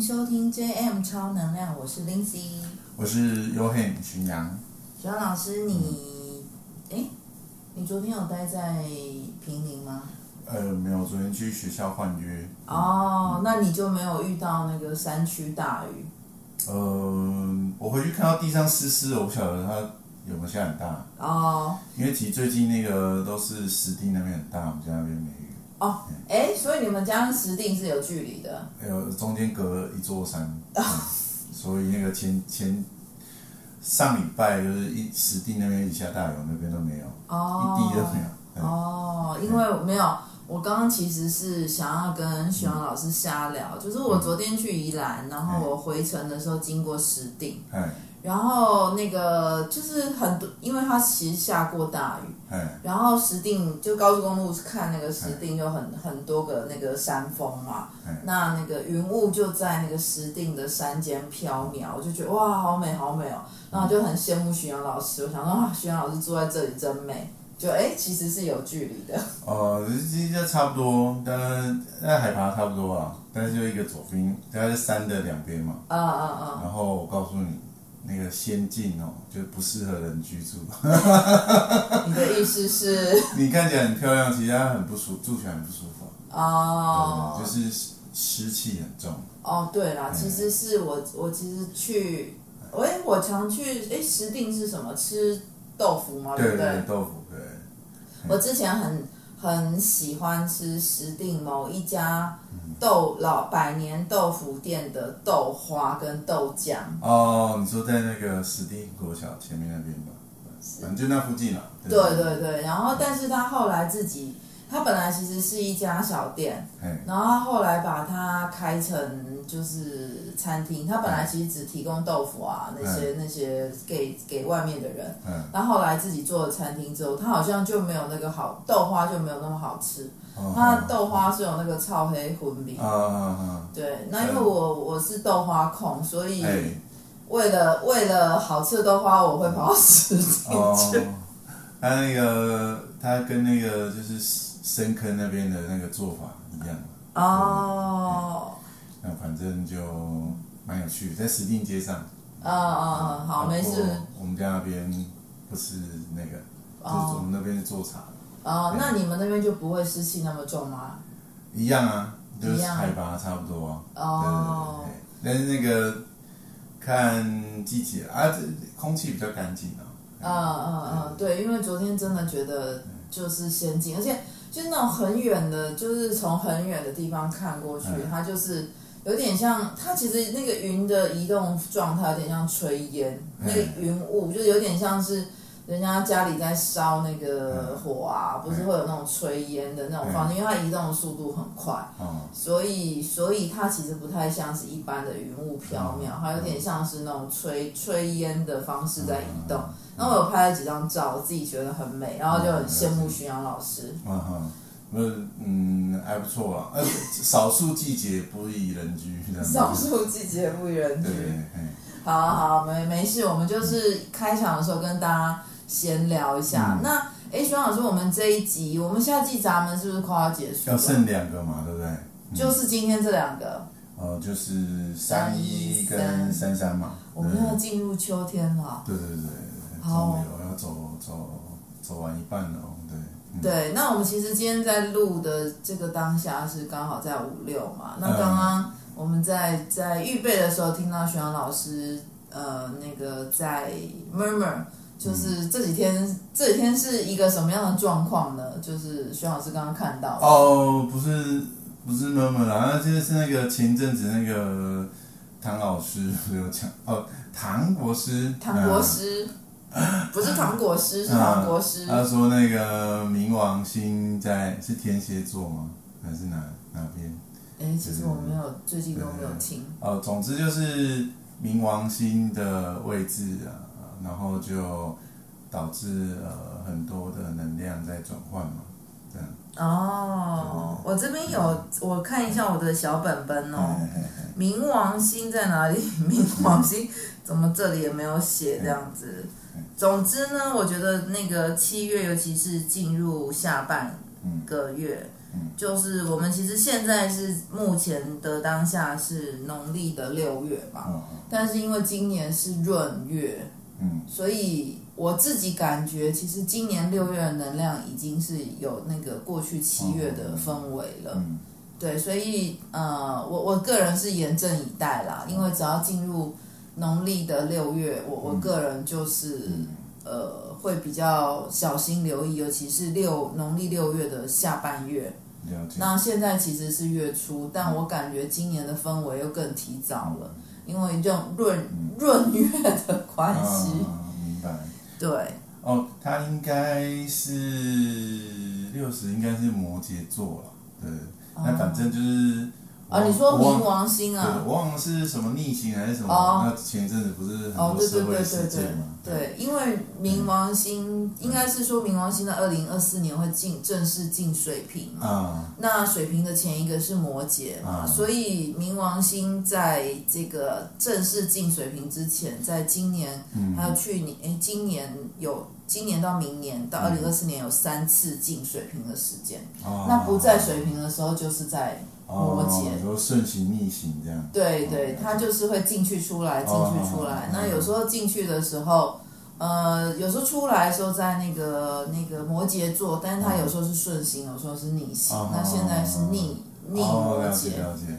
迎收听 JM 超能量，我是 Lindsay，我是 Yohan 巡阳。巡阳老师，你，哎、嗯，你昨天有待在平林吗？呃，没有，昨天去学校换约。哦，嗯、那你就没有遇到那个山区大雨？呃，我回去看到地上湿湿的，我不晓得它有没有下很大。哦。因为其实最近那个都是湿地那边很大，我们家那边没雨。哦，哎、嗯，所以你们家跟石定是有距离的？有，中间隔了一座山。所以那个前前上礼拜就是一石定那边一下大雨，那边都没有，哦、一滴都没有。哦，因为没有。我刚刚其实是想要跟徐阳老师瞎聊，嗯、就是我昨天去宜兰，然后我回程的时候经过石定，嗯、然后那个就是很多，因为它其实下过大雨，嗯、然后石定就高速公路看那个石定有很很多个那个山峰嘛，嗯、那那个云雾就在那个石定的山间飘渺，我就觉得哇，好美好美哦，然后就很羡慕徐阳老师，我想说啊，徐阳老师住在这里真美。就哎、欸，其实是有距离的。哦、呃，其实就差不多，当然那海拔差不多啊，但是就一个左边，它是山的两边嘛。啊啊啊！然后我告诉你，那个仙境哦，就不适合人居住。你的意思是？你看起来很漂亮，其实它很不舒，住起来很不舒服。哦。就是湿气很重。哦，对啦，其实是我我其实去，哎，我常去，哎，石定是什么？吃豆腐吗？对不对？豆腐对。我之前很很喜欢吃石定某一家豆老百年豆腐店的豆花跟豆浆。哦，你说在那个史蒂国小前面那边吧？反正就那附近了。对对对，然后但是他后来自己。他本来其实是一家小店，然后他后来把它开成就是餐厅。他本来其实只提供豆腐啊那些那些给给外面的人，然后后来自己做了餐厅之后，他好像就没有那个好豆花就没有那么好吃。他豆花是有那个超黑粉饼，对，那因为我我是豆花控，所以为了为了好吃的豆花，我会跑到石碇 去。它那个它跟那个就是。深坑那边的那个做法一样哦，那反正就蛮有趣，在石碇街上。啊啊啊！好，没事。我们家那边不是那个，就是我们那边是做茶。哦，那你们那边就不会湿气那么重吗？一样啊，就是海拔差不多啊。哦。但是那个看季节啊，这空气比较干净啊。啊啊啊！对，因为昨天真的觉得就是仙境，而且。就那种很远的，就是从很远的地方看过去，它就是有点像，它其实那个云的移动状态有点像炊烟，那个云雾就有点像是人家家里在烧那个火啊，不是会有那种炊烟的那种方式，因为它移动的速度很快，所以所以它其实不太像是一般的云雾飘渺，它有点像是那种炊炊烟的方式在移动。然后我有拍了几张照，我自己觉得很美，然后就很羡慕徐阳老师。嗯哼，嗯嗯，还不错啊。呃，少数季节不宜人居。少数季节不宜人居。好好，没没事，我们就是开场的时候跟大家闲聊一下。那哎，徐阳老师，我们这一集，我们夏季闸门是不是快要结束？要剩两个嘛，对不对？就是今天这两个。哦，就是三一跟三三嘛。我们要进入秋天了。对对对。好，要走走走完一半了，对。嗯、对，那我们其实今天在录的这个当下是刚好在五六嘛。那刚刚我们在在预备的时候，听到徐阳老师呃那个在 murmur，就是这几天、嗯、这几天是一个什么样的状况呢？就是徐老师刚刚看到哦，不是不是 murmur 啦，那就是那个前阵子那个唐老师 有讲哦，唐国师，唐国师。不是唐国师，是唐国师。他说那个冥王星在是天蝎座吗？还是哪哪边？哎，其实我没有，最近都没有听。哦，总之就是冥王星的位置啊，然后就导致呃很多的能量在转换嘛，这样。哦，我这边有，我看一下我的小本本哦。冥王星在哪里？冥王星怎么这里也没有写这样子？总之呢，我觉得那个七月，尤其是进入下半个月。就是我们其实现在是目前的当下是农历的六月嘛，但是因为今年是闰月，所以我自己感觉其实今年六月的能量已经是有那个过去七月的氛围了，对，所以呃，我我个人是严阵以待啦，因为只要进入农历的六月，我我个人就是呃。会比较小心留意，尤其是六农历六月的下半月。那现在其实是月初，但我感觉今年的氛围又更提早了，嗯、因为这种闰闰月的关系。啊、明白。对。哦，他应该是六十，应该是摩羯座了。对。那反正就是。啊，你说冥王星啊？我忘了是什么逆行还是什么？哦、那前阵子不是很多社会事件吗？对，因为冥王星、嗯、应该是说冥王星在二零二四年会进正式进水瓶嘛。啊、那水瓶的前一个是摩羯嘛，啊、所以冥王星在这个正式进水瓶之前，在今年、嗯、还有去年，哎，今年有今年到明年到二零二四年有三次进水平的时间。啊、那不在水平的时候，就是在。摩羯，有时候顺行逆行这样。对对，他就是会进去出来，进去出来。那有时候进去的时候，呃，有时候出来的时候在那个那个摩羯座，但是他有时候是顺行，有时候是逆行。那现在是逆逆摩羯。了解了解。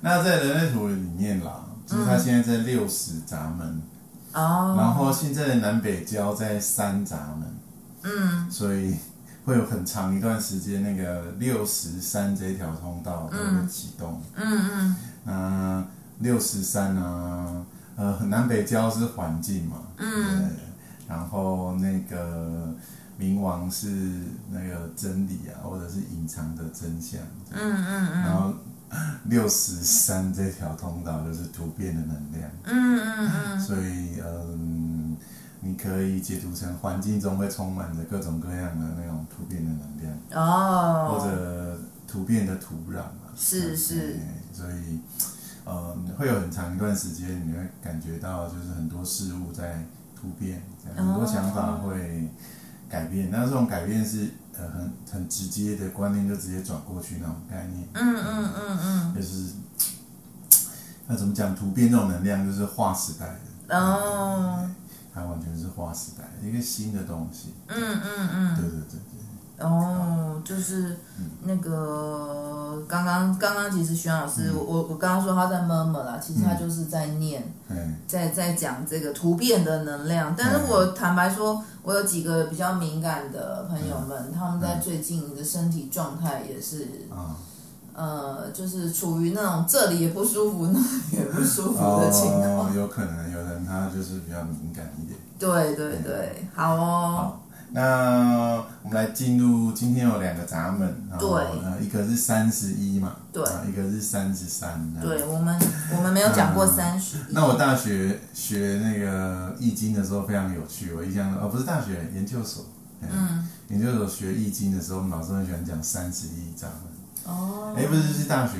那在人类图里面啦，就是他现在在六十闸门。哦。然后现在的南北交在三闸门。嗯。所以。会有很长一段时间，那个六十三这条通道都会启动。嗯嗯。那六十三呢？呃，南北交是环境嘛。嗯。对。然后那个冥王是那个真理啊，或者是隐藏的真相。嗯嗯嗯。然后六十三这条通道就是突变的能量。嗯嗯嗯。所以嗯。你可以解读成环境中会充满着各种各样的那种突变的能量哦，或者突变的土壤嘛，是是，所以呃会有很长一段时间你会感觉到就是很多事物在突变，很多想法会改变，那这种改变是呃很很直接的观念就直接转过去那种概念，嗯嗯嗯嗯，就是那怎么讲突变这种能量就是划时代的。哦。它完全是划时代一个新的东西。嗯嗯嗯。对对对对。哦，就是那个刚刚刚刚其实徐老师，我我我刚刚说他在 murmur 啦，其实他就是在念，在在讲这个突变的能量。但是我坦白说，我有几个比较敏感的朋友们，他们在最近的身体状态也是。呃，就是处于那种这里也不舒服，那里也不舒服的情况。哦，有可能有人他就是比较敏感一点。对对对，对好哦。好，那我们来进入今天有两个闸门，对，一个是三十一嘛，对，一个是三十三。对，我们我们没有讲过三十一。那我大学学那个易经的时候非常有趣，我印象哦，不是大学研究所，嗯，研究所学易经的时候，我们老师很喜欢讲三十一闸门。哦，哎，不是，是大学，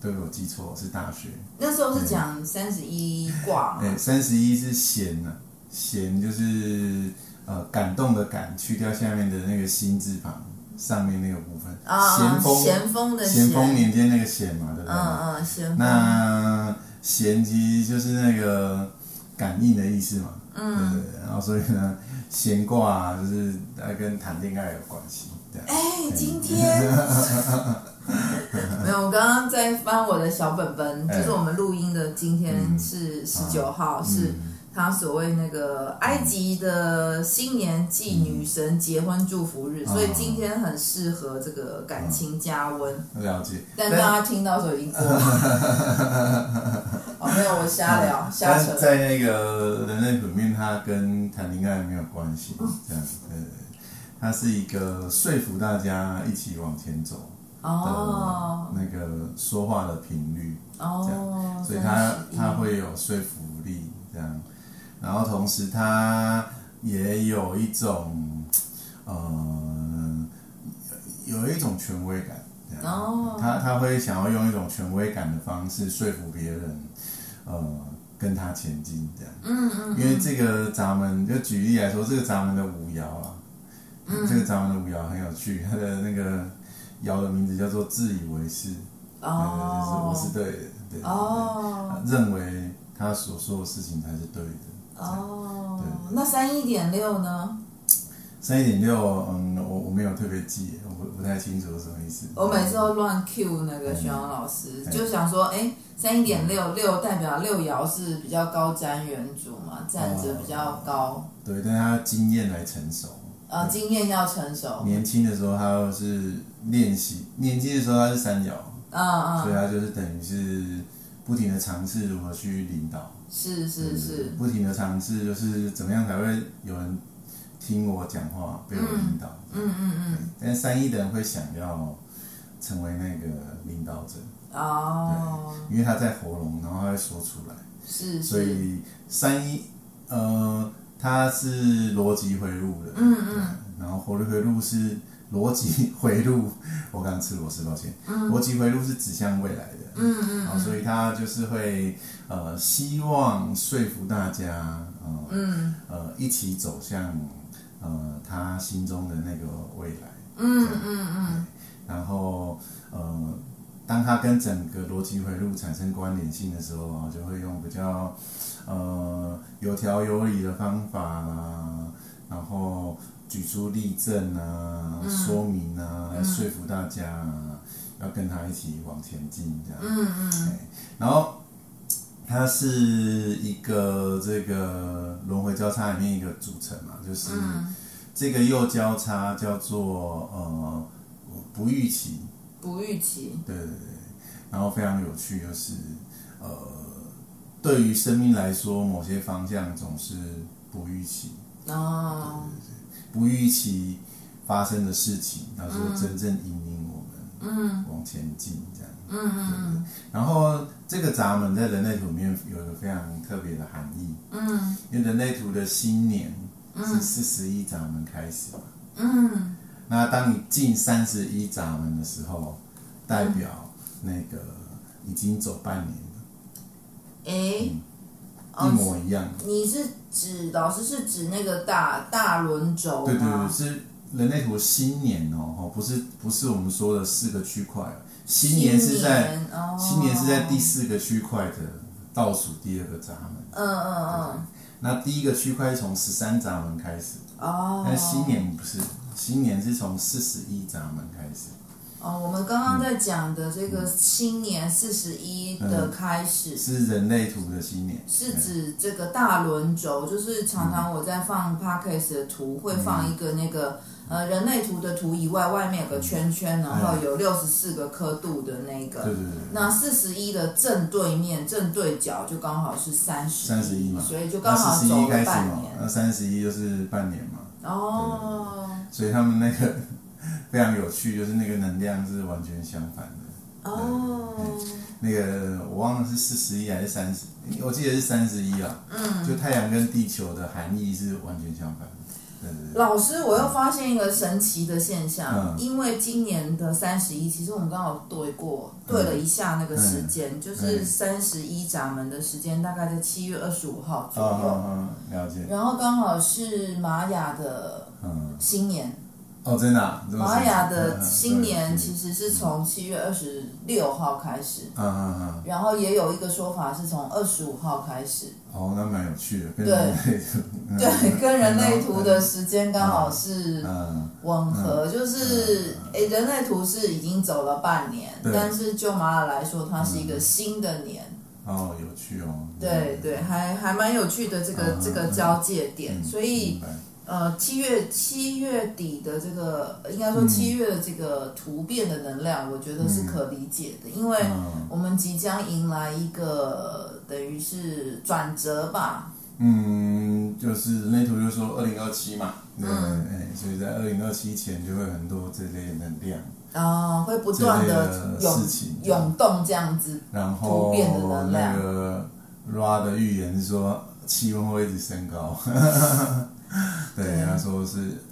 对，我记错，是大学。那时候是讲三十一卦。哎，三十一是弦啊，弦就是呃感动的感，去掉下面的那个心字旁，上面那个部分。啊，咸丰，咸丰的咸丰年间那个咸嘛，对不对？嗯嗯，咸。那咸其实就是那个感应的意思嘛，嗯，对对。然后所以呢，咸卦就是它跟谈恋爱有关系。哎，今天 没有，我刚刚在翻我的小本本，就是我们录音的今天是十九号，是他所谓那个埃及的新年祭女神结婚祝福日，所以今天很适合这个感情加温。了解，但大家听到时候已经过了。哦，没有，我瞎聊，瞎扯。在那个人类本命，它跟谈恋爱没有关系，这样子。它是一个说服大家一起往前走的那个说话的频率，哦这样，所以他他会有说服力，这样，然后同时他也有一种呃有一种权威感，这样，哦。他他会想要用一种权威感的方式说服别人，呃，跟他前进，这样，嗯嗯，因为这个闸门，就举例来说，这个闸门的五爻啊。嗯，这个闸门的五爻很有趣，它的那个爻的名字叫做自以为是，哦，就是我是对的，对，哦，认为他所说的事情才是对的，哦，对，那三一点六呢？三一点六，嗯，我我没有特别记，我不不太清楚什么意思。我每次都乱 Q 那个徐阳老师，就想说，哎，三一点六六代表六爻是比较高瞻远瞩嘛，站着比较高。对，但他经验来成熟。啊，经验要成熟。年轻的时候他是练习，年轻的时候他是三角，啊啊，所以他就是等于是不停的尝试如何去领导。是是是。不停的尝试，就是怎么样才会有人。听我讲话，被我领导。嗯嗯嗯。但三一的人会想要成为那个领导者。哦。对，因为他在喉咙，然后他会说出来。是是。所以三一，呃，他是逻辑回路的。嗯嗯。然后活力回路是逻辑回路，我刚刚吃螺丝，抱歉。嗯。逻辑回路是指向未来的。嗯嗯。所以他就是会呃，希望说服大家，嗯呃，一起走向。呃，他心中的那个未来，嗯嗯嗯，然后呃，当他跟整个逻辑回路产生关联性的时候啊，就会用比较呃有条有理的方法啊，然后举出例证啊，嗯、说明啊，来说服大家啊，要跟他一起往前进这样，嗯嗯，然后它是一个这个轮回交叉里面一个组成嘛，就是。嗯。这个右交叉叫做呃不预期，不预期，对对对，然后非常有趣，就是呃对于生命来说，某些方向总是不预期。哦，对对对，不预期发生的事情，他说真正引领我们嗯。往前进这样。嗯嗯嗯，然后这个闸门在人类图里面有一个非常特别的含义嗯，因为人类图的新年。是四十一闸门开始嘛？嗯，那当你进三十一闸门的时候，代表那个已经走半年了。哎、嗯，一模一样。你是指老师是指那个大大轮轴？对对对，是人类图新年哦，哦，不是不是我们说的四个区块，新年是在新年，哦、新年是在第四个区块的倒数第二个闸门。嗯嗯嗯。那第一个区块从十三闸门开始，哦，但新年不是，新年是从四十一闸门开始。哦，我们刚刚在讲的这个新年四十一的开始，嗯，是人类图的新年，是指这个大轮轴，就是常常我在放 Podcast 的图，会放一个那个。呃，人类图的图以外，外面有个圈圈，然后有六十四个刻度的那个。对对对。那四十一的正对面、正对角就刚好是三十。三十一嘛。所以就刚好走了半年。那三十一就是半年嘛。哦。所以他们那个非常有趣，就是那个能量是完全相反的。哦。那个我忘了是四十一还是三十，我记得是三十一啊。嗯。就太阳跟地球的含义是完全相反的。老师，我又发现一个神奇的现象，嗯、因为今年的三十一，其实我们刚好对过，对了一下那个时间，嗯、就是三十一闸门的时间，大概在七月二十五号左右。嗯嗯嗯，了解。然后刚好是玛雅的新年。哦，真的、啊，玛雅的新年其实是从七月二十六号开始，嗯嗯嗯，然后也有一个说法是从二十五号开始。哦，那蛮有趣的，跟人类图对，对，跟人类图的时间刚好是吻合，就是诶，人类图是已经走了半年，但是就玛雅来说，它是一个新的年。哦，有趣哦。对对，还还蛮有趣的这个这个交界点，所以。呃，七月七月底的这个，应该说七月的这个突变的能量，我觉得是可理解的，嗯、因为我们即将迎来一个等于是转折吧。嗯，就是那图就说二零二七嘛，对，嗯、所以在二零二七前就会很多这类能量啊、哦，会不断的涌涌动这样子，然后突变的能量。那个 Ra 的预言是说气温会一直升高。对，他说是，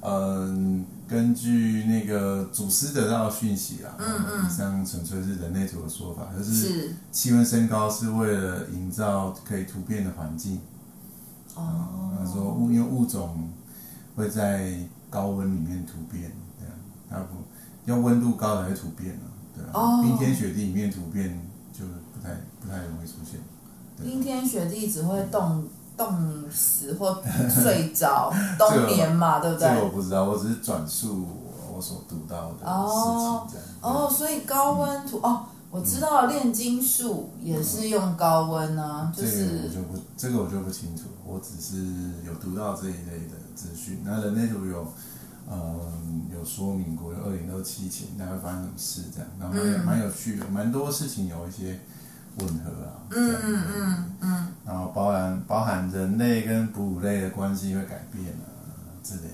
嗯，根据那个祖师得到的讯息啊，嗯嗯，以上纯粹是人类图的说法，就是气温升高是为了营造可以突变的环境。哦，他说物因为物种会在高温里面突变这样，它不要温度高来突变啊，对啊，哦、冰天雪地里面突变就不太不太容易出现。冰天雪地只会冻冻死或睡着，冬眠嘛，对不对？这个我不知道，我只是转述我所读到的事情这样。哦，所以高温土、嗯、哦。我知道炼金术也是用高温啊，就是这个我就不，这个我就不清楚，我只是有读到这一类的资讯。那人类图有，嗯，有说明过，有二零二七前大概会发生什么事这样，然后也蛮有趣的，蛮多事情有一些吻合啊。嗯嗯嗯嗯。然后包含包含人类跟哺乳类的关系会改变啊之类的，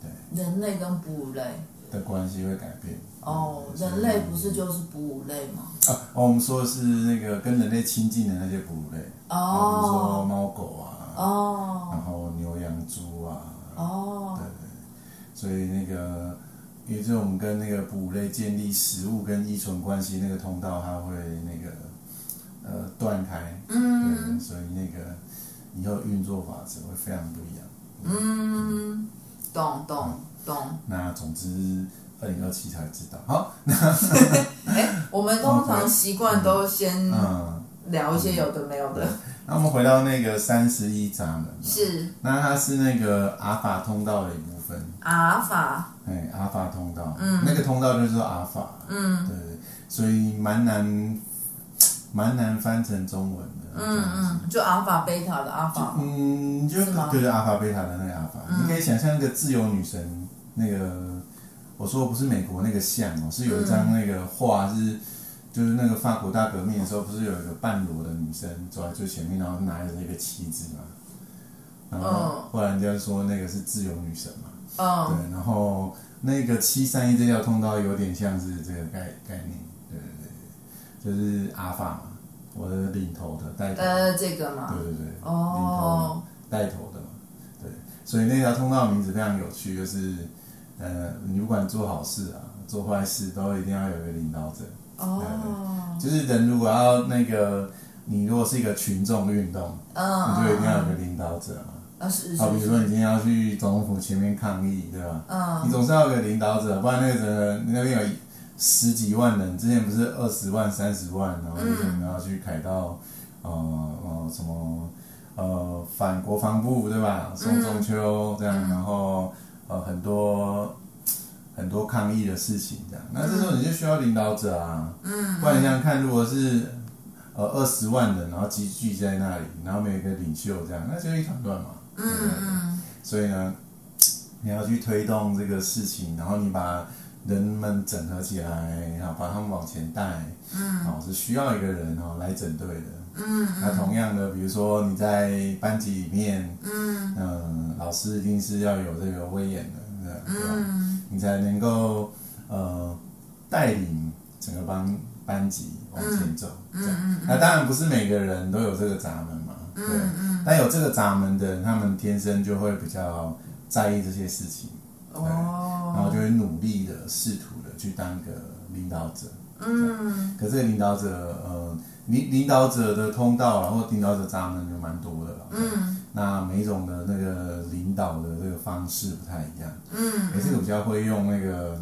对。人类跟哺乳类的关系会改变。哦，人类不是就是哺乳类吗？啊，哦我们说的是那个跟人类亲近的那些哺乳类，哦，比如说猫狗啊，哦，然后牛羊猪啊，哦，对对，所以那个，也就是我们跟那个哺乳类建立食物跟依存关系那个通道，它会那个呃断开，嗯，对，所以那个以后运作法则会非常不一样，嗯，懂懂懂。那总之。二零二七才知道。好，那 哎，我们通常习惯都先聊一些有的没有的。那我们回到那个三十一闸门。是。那它是那个阿法通道的一部分。阿法。哎，阿法通道。嗯。那个通道就是说阿法。嗯。对，所以蛮难，蛮难翻成中文的。嗯嗯。就阿法贝塔的阿法。嗯，就就是阿法贝塔的那个阿法。你可以想象一个自由女神那个。我说不是美国那个像哦，是有一张那个画是，就是那个法国大革命的时候，不是有一个半裸的女生走在最前面，然后拿着那个旗子嘛，然后后来人家说那个是自由女神嘛，对，然后那个七三一这条通道有点像是这个概概念，对对对，就是阿法嘛，我的领头的带头，呃，这个嘛，对对对，领头带头的嘛，对，所以那条通道名字非常有趣，就是。呃，你不管做好事啊，做坏事，都一定要有一个领导者。哦。就是人如果要那个，你如果是一个群众运动，嗯，你就一定要有个领导者嘛。啊是是。好，比如说你今天要去总统府前面抗议，对吧？嗯。你总是要有个领导者，不然那个人那边有十几万人，之前不是二十万、三十万，然后就是你要去凯到，呃呃什么呃反国防部，对吧？宋中秋这样，然后。呃，很多很多抗议的事情，这样，那这时候你就需要领导者啊，嗯，不然你想想看，如果是呃二十万人，然后集聚在那里，然后没有一个领袖，这样，那就一团乱嘛，嗯嗯，所以呢，你要去推动这个事情，然后你把人们整合起来，然后把他们往前带，嗯，哦，是需要一个人哦来整队的。嗯，那同样的，比如说你在班级里面，嗯，嗯、老师一定是要有这个威严的，对吧？嗯，你才能够呃带领整个班班级往前走。嗯，这样，嗯，那当然不是每个人都有这个闸门嘛，对。嗯，但有这个闸门的人，他们天生就会比较在意这些事情，哦，就会努力的试图的去当个领导者。嗯，可这个领导者，呃。领领导者的通道，然后领导者闸门就蛮多的了。嗯，那每一种的那个领导的这个方式不太一样。嗯，也是比较会用那个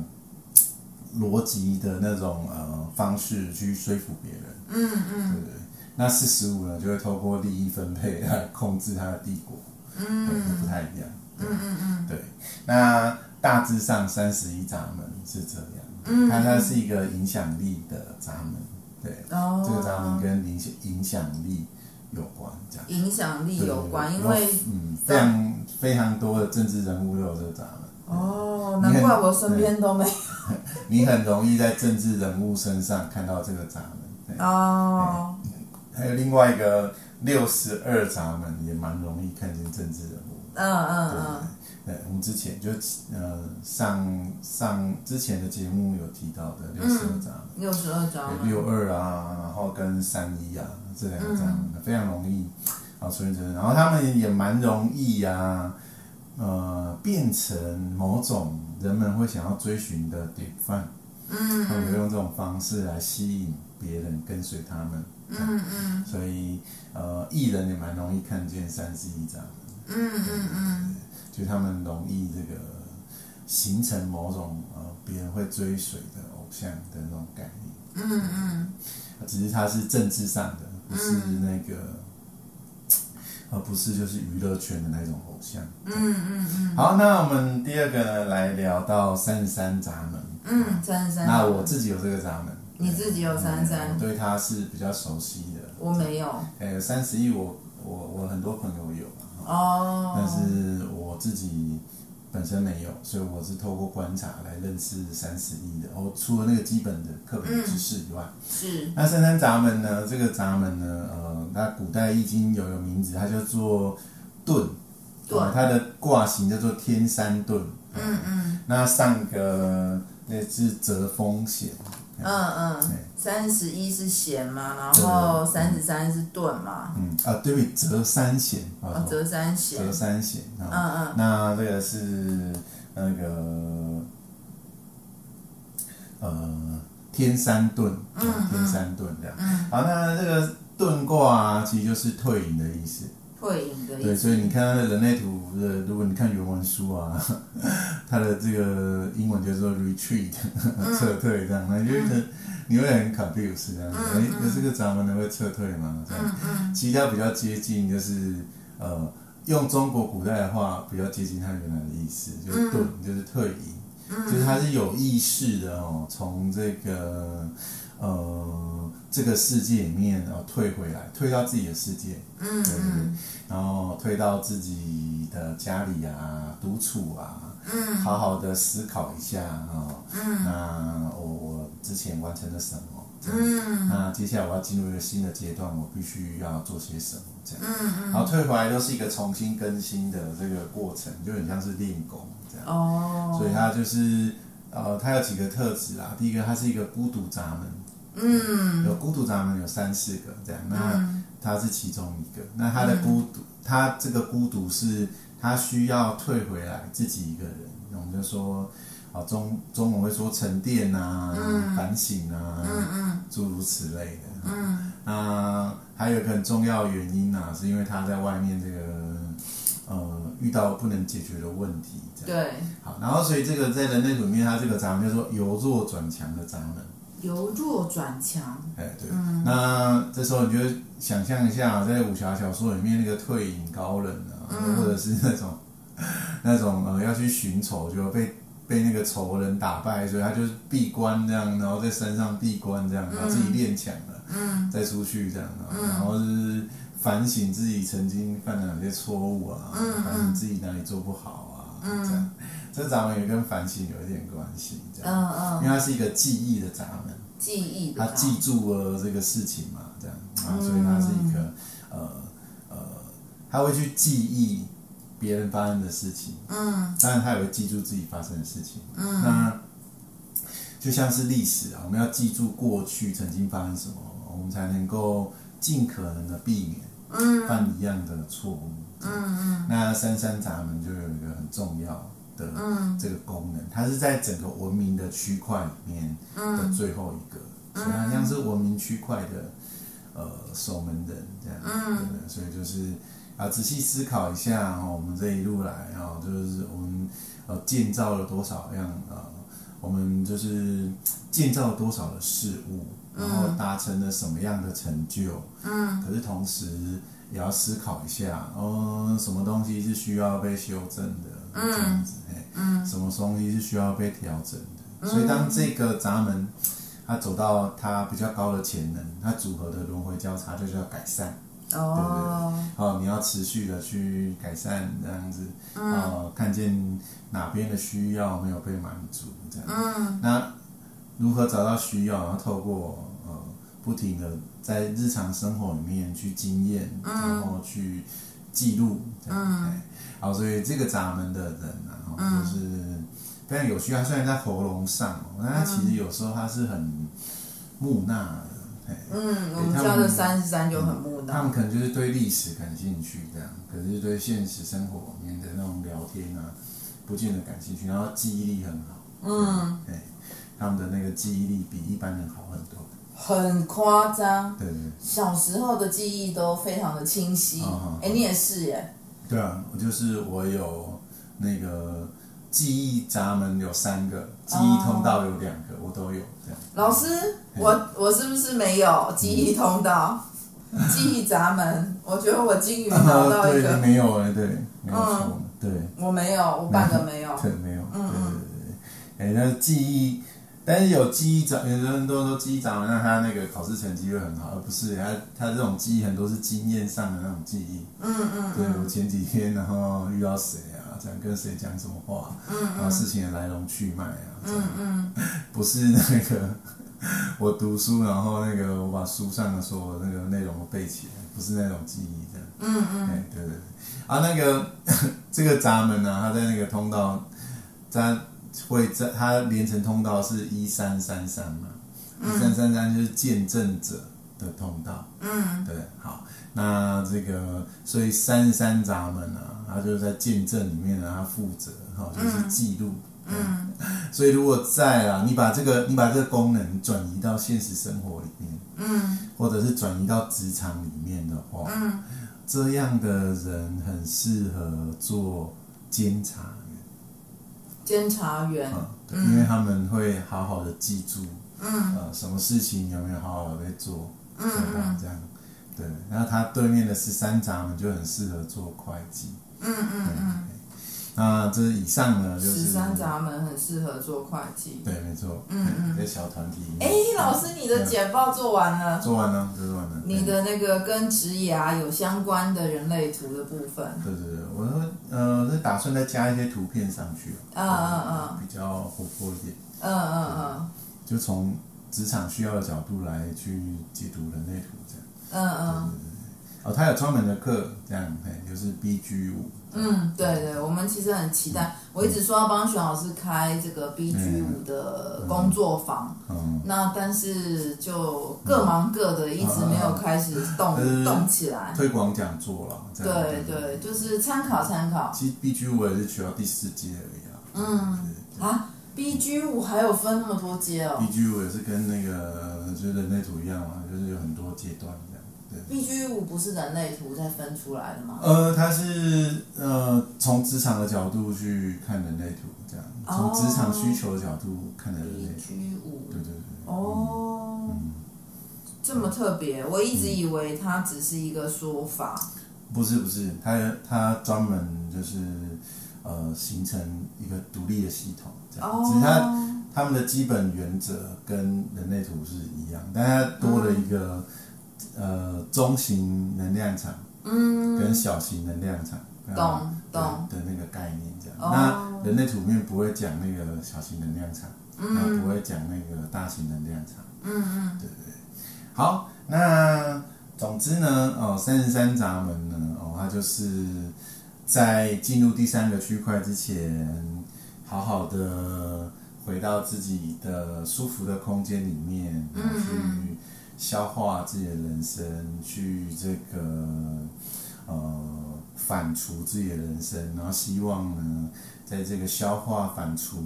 逻辑的那种呃方式去说服别人。嗯嗯，对对。那四十五呢，就会透过利益分配来控制他的帝国。嗯，不太一样。嗯嗯嗯，对。那大致上三十一闸门是这样。嗯，它它是一个影响力的闸门。对，哦、这个闸门跟影响影响力有关，这样。影响力有关，因为嗯，非常非常多的政治人物都有这个闸门。哦，难怪我身边都没有。你很容易在政治人物身上看到这个闸门。哦。还有另外一个六十二闸门，也蛮容易看见政治人物。嗯嗯嗯。对，我们之前就呃上上之前的节目有提到的六十二闸门，六十二闸门，六二啊，然后跟三一啊这两个闸门、嗯、非常容易啊出现这个，然后他们也蛮容易啊，呃变成某种人们会想要追寻的典范，嗯，他们会用这种方式来吸引别人跟随他们，嗯嗯，所以呃艺人也蛮容易看见三十一闸门，嗯嗯嗯。就他们容易这个形成某种呃别人会追随的偶像的那种概念。嗯嗯。只是他是政治上的，不是那个，而不是就是娱乐圈的那种偶像。嗯嗯嗯。好，那我们第二个呢，来聊到三十三闸门。嗯，三十三。那我自己有这个闸门。你自己有三十三？我对他是比较熟悉的。我没有。呃，三十一，我我我很多朋友有。哦。但是我自己。本身没有，所以我是透过观察来认识三十一的。哦，除了那个基本的课本知识以外，嗯、是。那三山闸门呢？这个闸门呢？呃，它古代易经有个名字，它叫做遁。对、呃。它的卦形叫做天山遁。嗯嗯。那上个那是泽风险。嗯嗯，三十一是弦嘛，然后三十三是遁嘛。嗯啊，对不对？泽山险啊，泽山险。泽山险。嗯嗯。那这个是那个呃天山遁，天山遁这样。嗯。好，那这个遁卦啊，其实就是退隐的意思。退隐的。对，所以你看它的人类图的，如果你看原文书啊，它的这个英文叫做 retreat，撤退这样，那就你会很 confused 这样子，哎，那这个咱们能会撤退吗？这样，其实它比较接近，就是呃，用中国古代的话，比较接近它原来的意思，就是遁，就是退隐，就是它是有意识的哦，从这个。呃，这个世界里面，然后退回来，退到自己的世界，嗯，对然后退到自己的家里啊，独处啊，嗯，好好的思考一下啊，嗯，那我我之前完成了什么？嗯，那接下来我要进入一个新的阶段，我必须要做些什么？这样，嗯嗯，然后退回来都是一个重新更新的这个过程，就很像是练功这样，哦，所以它就是呃，它有几个特质啦，第一个，它是一个孤独闸门。嗯，有孤独闸门有三四个这样，那他是其中一个。那他的孤独，他这个孤独是他需要退回来自己一个人。我们就说，啊中中文会说沉淀啊，反省啊，诸如此类的。嗯，那还有一个很重要原因啊，是因为他在外面这个呃遇到不能解决的问题。对。好，然后所以这个在人类里面，它这个闸门叫做由弱转强的闸门。由弱转强，哎，对，嗯、那这时候你就想象一下，在武侠小说里面那个退隐高人啊，嗯、或者是那种 那种呃要去寻仇，就被被那个仇人打败，所以他就是闭关这样，然后在山上闭关这样，然后自己练强了，嗯，再出去这样，然后是反省自己曾经犯了哪些错误啊，嗯、反省自己哪里做不好啊，嗯、这样。这闸门也跟反省有一点关系，这样，嗯嗯，因为它是一个记忆的闸门，记忆，他记住了这个事情嘛，这样，啊，所以它是一个，呃呃，他会去记忆别人发生的事情，嗯，当然他也会记住自己发生的事情，嗯，那就像是历史啊，我们要记住过去曾经发生什么，我们才能够尽可能的避免，嗯，犯一样的错误，嗯嗯，那三山闸门就有一个很重要。的这个功能，它是在整个文明的区块里面的最后一个，所以它像是文明区块的呃守门人这样，嗯。对？所以就是啊，仔细思考一下哦我们这一路来啊，就是我们呃建造了多少样呃，我们就是建造了多少的事物，然后达成了什么样的成就，嗯，可是同时也要思考一下，哦，什么东西是需要被修正的。嗯这样子，哎，什么东西是需要被调整的？所以当这个闸门它走到它比较高的潜能，它组合的轮回交叉就叫改善，哦，对不对？好，你要持续的去改善这样子，哦，看见哪边的需要没有被满足，这样，嗯，那如何找到需要？然后透过呃不停的在日常生活里面去经验，然后去记录，这样，好，所以这个闸门的人然后，就是非常有趣。他虽然在喉咙上，但他其实有时候他是很木讷的。嗯，我们家的三十三就很木讷。他们可能就是对历史感兴趣，这样，可是对现实生活里面的那种聊天啊，不见得感兴趣。然后记忆力很好，嗯，对，他们的那个记忆力比一般人好很多。很夸张，对对。小时候的记忆都非常的清晰。哎，你也是耶。对啊，我就是我有那个记忆闸门有三个，记忆通道有两个，我都有这样。老师，我我是不是没有记忆通道？记忆闸门，我觉得我金鱼找到一个，没有哎，对，没有错，对。我没有，我半个没有。对，没有。嗯嗯。哎，那记忆，但是有记忆长，有的人都说记忆闸门让他那个考试成绩会很好，而不是他他这种记忆很多是经验上的那种记忆。嗯嗯。对，我前几天然后遇到谁啊，这样跟谁讲什么话，嗯然后事情的来龙去脉啊，嗯嗯，不是那个我读书，然后那个我把书上的所有那个内容都背起来，不是那种记忆这样。嗯嗯。哎，对对对。啊，那个 这个闸门呢，它在那个通道在。会在它连成通道是一三三三嘛，一三三三就是见证者的通道。嗯，对，好，那这个所以三三闸门啊，它就是在见证里面呢，它负责哈，就是记录。嗯，所以如果在啊，你把这个你把这个功能转移到现实生活里面，嗯，或者是转移到职场里面的话，嗯，这样的人很适合做监察。监察员，嗯，因为他们会好好的记住，嗯，呃，什么事情有没有好好的做，嗯这样，对，然后他对面的十三闸门就很适合做会计，嗯嗯嗯。那这以上呢，就是十三闸门很适合做会计。对，没错。嗯嗯。在小团体。哎，老师，你的简报做完了？做完了，做完了。你的那个跟职涯有相关的人类图的部分。对对对，我说呃，是打算再加一些图片上去。嗯嗯嗯。比较活泼一点。嗯嗯嗯。就从职场需要的角度来去解读人类图这样。嗯嗯。哦，他有专门的课，这样，嘿，就是 BG 五。嗯，对对，我们其实很期待。我一直说要帮徐老师开这个 BG 五的工作坊，嗯那但是就各忙各的，一直没有开始动动起来。推广讲座了。对对，就是参考参考。其实 BG 五也是取到第四阶而已啊。嗯啊，BG 五还有分那么多阶哦。BG 五也是跟那个就是人类图一样嘛，就是有很多阶段。B G 五不是人类图再分出来的吗？呃，它是呃从职场的角度去看人类图，这样从职场需求的角度看人类图。B 五，对对对。哦，嗯，这么特别，我一直以为它只是一个说法。不是不是，它它专门就是呃形成一个独立的系统，这样。只是它他们的基本原则跟人类图是一样，但它多了一个。呃，中型能量场，嗯，跟小型能量场，懂懂的那个概念这样。那人类图里面不会讲那个小型能量场，嗯，不会讲那个大型能量场，嗯嗯，对对。好，那总之呢，哦，三十三闸门呢，哦，它就是在进入第三个区块之前，好好的回到自己的舒服的空间里面，然后去。消化自己的人生，去这个呃反刍自己的人生，然后希望呢，在这个消化反刍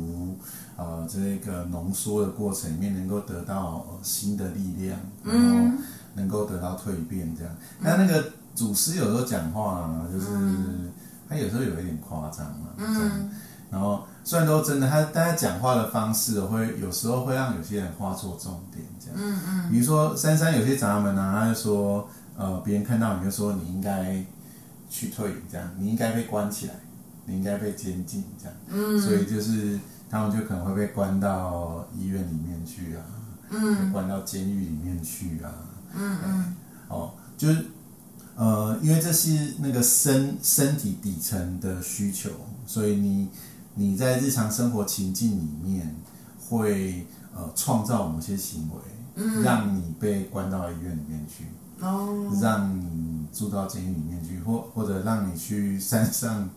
呃这个浓缩的过程里面，能够得到新的力量，然后能够得到蜕变这样。那那个祖师有时候讲话，就是他有时候有一点夸张嘛，这样，然后。虽然都真的，他大家讲话的方式会有时候会让有些人画错重点，这样。嗯嗯。比如说珊珊有些闸门啊，他就说，呃，别人看到你就说你应该去退隐，这样，你应该被关起来，你应该被监禁，这样。嗯。所以就是他们就可能会被关到医院里面去啊，嗯，关到监狱里面去啊。嗯嗯。哦，就是呃，因为这是那个身身体底层的需求，所以你。你在日常生活情境里面会呃创造某些行为，嗯，让你被关到医院里面去，哦，让你住到监狱里面去，或或者让你去山上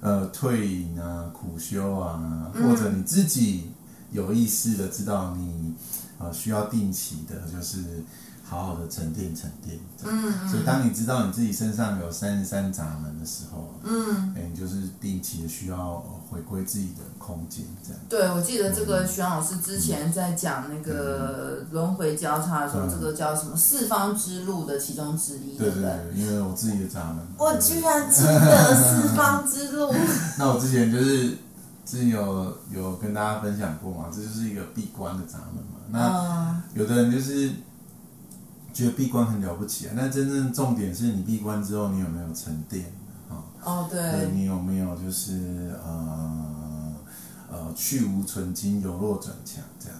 呃退隐啊、苦修啊，或者你自己有意识的知道你呃需要定期的，就是。好好的沉淀沉淀，嗯，嗯，所以当你知道你自己身上有三十三闸门的时候，嗯，哎，你就是定期的需要回归自己的空间，这样。对，我记得这个徐老师之前在讲那个轮回交叉的时候，嗯、这个叫什么四方之路的其中之一，对不对？对，因为我自己的闸门，我居然记得四方之路。那我之前就是之前有有跟大家分享过嘛，这就是一个闭关的闸门嘛。那有的人就是觉得闭关很了不起啊，那真正重点是你闭关之后，你有没有沉淀啊？哦，对，对，你有没有就是呃呃去无存菁，由弱转强这样？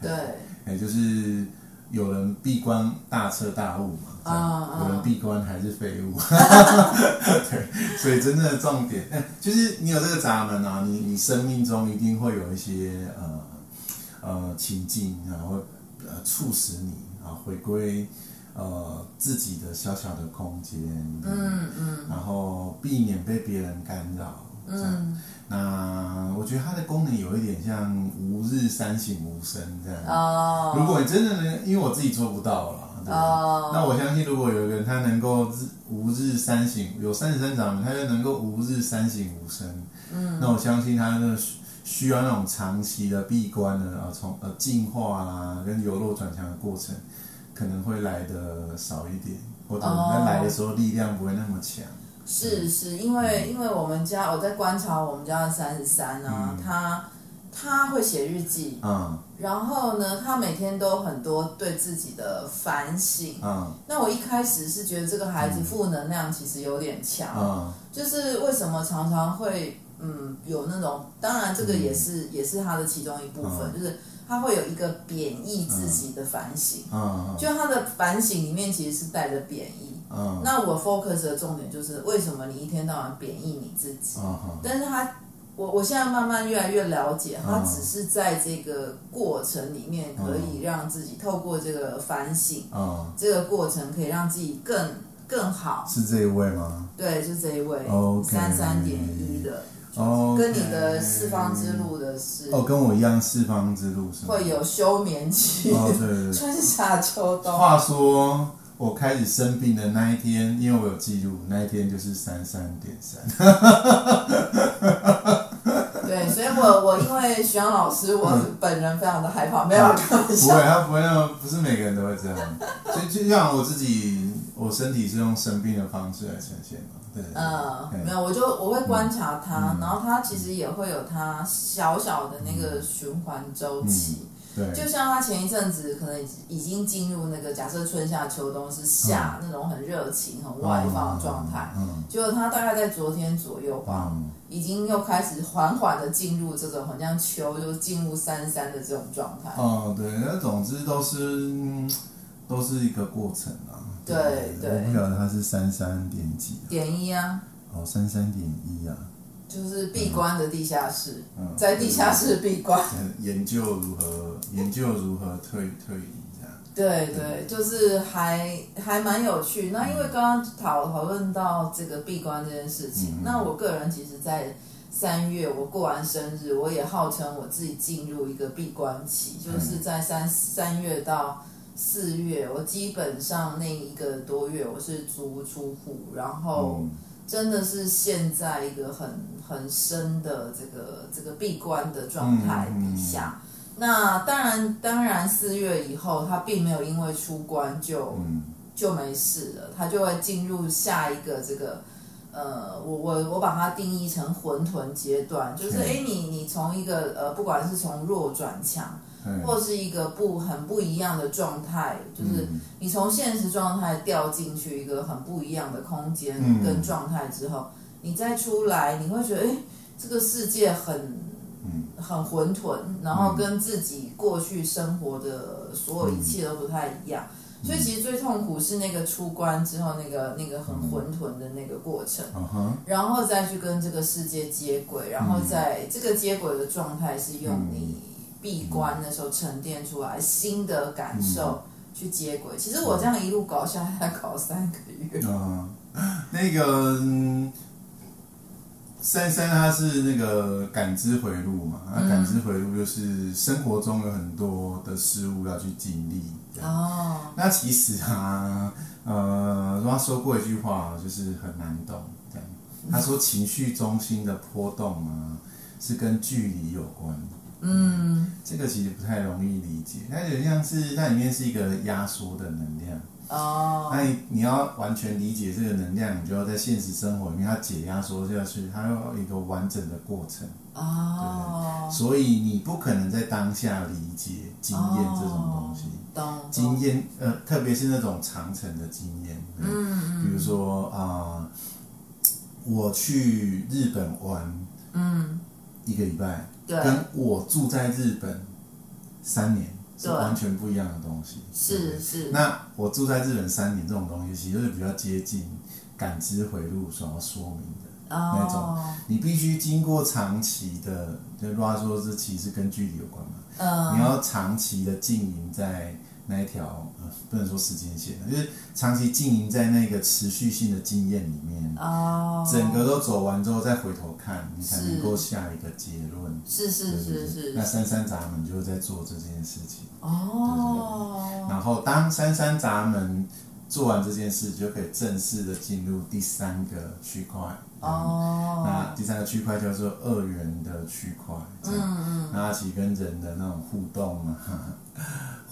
对，也就是有人闭关大彻大悟嘛，这样 uh, uh. 有人闭关还是废物。对，所以真正的重点，哎，就是你有这个闸门啊，你你生命中一定会有一些呃呃情境，然后呃促使你啊回归呃自己的小小的空间，嗯嗯，然后避免被别人干扰，嗯。那我觉得它的功能有一点像吾日三省吾身这样。哦。如果你真的能，因为我自己做不到了，对。哦。那我相信，如果有一个人他能够日吾日三省，有三十三掌门，他就能够吾日三省吾身。嗯。那我相信他那需要那种长期的闭关的啊，从呃进化啦跟由弱转强的过程，可能会来的少一点，或者他来的时候力量不会那么强。是是，因为因为我们家我在观察我们家的三十三啊，他他会写日记，嗯，然后呢，他每天都很多对自己的反省，嗯，那我一开始是觉得这个孩子负能量其实有点强，嗯，就是为什么常常会嗯有那种，当然这个也是也是他的其中一部分，就是他会有一个贬义自己的反省，嗯，就他的反省里面其实是带着贬义。嗯、那我 focus 的重点就是为什么你一天到晚贬义你自己？但是他，我我现在慢慢越来越了解，他只是在这个过程里面可以让自己透过这个反省，嗯、这个过程可以让自己更更好。是这一位吗？对，是这一位。三三点一的，哦，跟你的四方之路的是哦，跟我一样四方之路是会有休眠期，哦、对对对 春夏秋冬。话说。我开始生病的那一天，因为我有记录，那一天就是三三点三。对，所以我我因为徐阳老师，我本人非常的害怕，没有开玩笑。不会，他不会那么，不是每个人都会这样。所以就像我自己，我身体是用生病的方式来呈现嘛。对。嗯，没有，我就我会观察他，然后它其实也会有它小小的那个循环周期。对就像他前一阵子可能已经进入那个假设春夏秋冬是夏、嗯、那种很热情很外放的状态，就、嗯果、他大概在昨天左右吧，嗯、已经又开始缓缓的进入这种好像秋就进入三三的这种状态。哦，对，那总之都是都是一个过程啊。对对。我不晓得他是三三点几、啊。点一啊。哦，三三点一啊。就是闭关的地下室，在地下室闭关，研究如何研究如何退退隐这样。对对，就是还还蛮有趣。那因为刚刚讨讨论到这个闭关这件事情，嗯、那我个人其实，在三月我过完生日，我也号称我自己进入一个闭关期，就是在三三月到四月，我基本上那一个多月我是足不出户，然后。嗯真的是陷在一个很很深的这个这个闭关的状态底下。嗯嗯、那当然，当然四月以后，他并没有因为出关就、嗯、就没事了，他就会进入下一个这个呃，我我我把它定义成混沌阶段，就是哎、嗯，你你从一个呃，不管是从弱转强。或是一个不很不一样的状态，就是你从现实状态掉进去一个很不一样的空间跟状态之后，你再出来，你会觉得，哎，这个世界很很混沌，然后跟自己过去生活的所有一切都不太一样。所以其实最痛苦是那个出关之后那个那个很混沌的那个过程，然后再去跟这个世界接轨，然后在这个接轨的状态是用你。闭关的时候沉淀出来新的感受去接轨，其实我这样一路搞下来，搞三个月。嗯，那个珊珊他是那个感知回路嘛，那感知回路就是生活中有很多的事物要去经历。哦。那其实啊，呃，他说过一句话，就是很难懂。这样，他说情绪中心的波动啊，是跟距离有关。嗯，这个其实不太容易理解，它有点像是那里面是一个压缩的能量，哦。那你你要完全理解这个能量，你就要在现实生活里面，它解压缩下去，它要有一个完整的过程。哦。所以你不可能在当下理解经验这种东西。懂。经验呃，特别是那种长程的经验。嗯嗯。比如说啊、呃，我去日本玩，嗯，一个礼拜，对，跟我住在日本三年。是完全不一样的东西。是是。那我住在日本三年，这种东西其实就是比较接近感知回路所要说明的、oh. 那种。你必须经过长期的，就如果说这其实跟距离有关嘛。嗯。Uh. 你要长期的经营在。那一条呃，不能说时间线，就是长期经营在那个持续性的经验里面，哦，整个都走完之后再回头看，你才能够下一个结论。是是是是。那三三闸门就是在做这件事情。哦。然后当三三闸门做完这件事，就可以正式的进入第三个区块。哦。那第三个区块叫做二元的区块。嗯嗯。那它其实跟人的那种互动啊。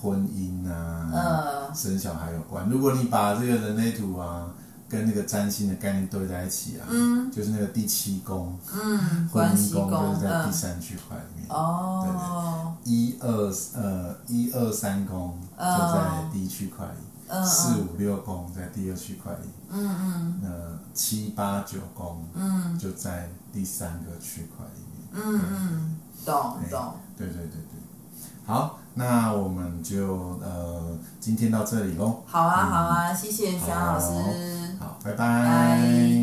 婚姻啊，呃、生小孩有关。如果你把这个人类图啊，跟那个占星的概念对在一起啊，嗯、就是那个第七宫，嗯，婚姻宫就是在第三区块里面。哦、嗯，对对，一二呃一二三宫就在第一区块里，嗯、四五六宫在第二区块里，嗯嗯，呃七八九宫，嗯，就在第三个区块里面。嗯嗯，懂懂。对对对对。好，那我们就呃，今天到这里喽。好啊，好啊，谢谢徐老师。好，拜拜。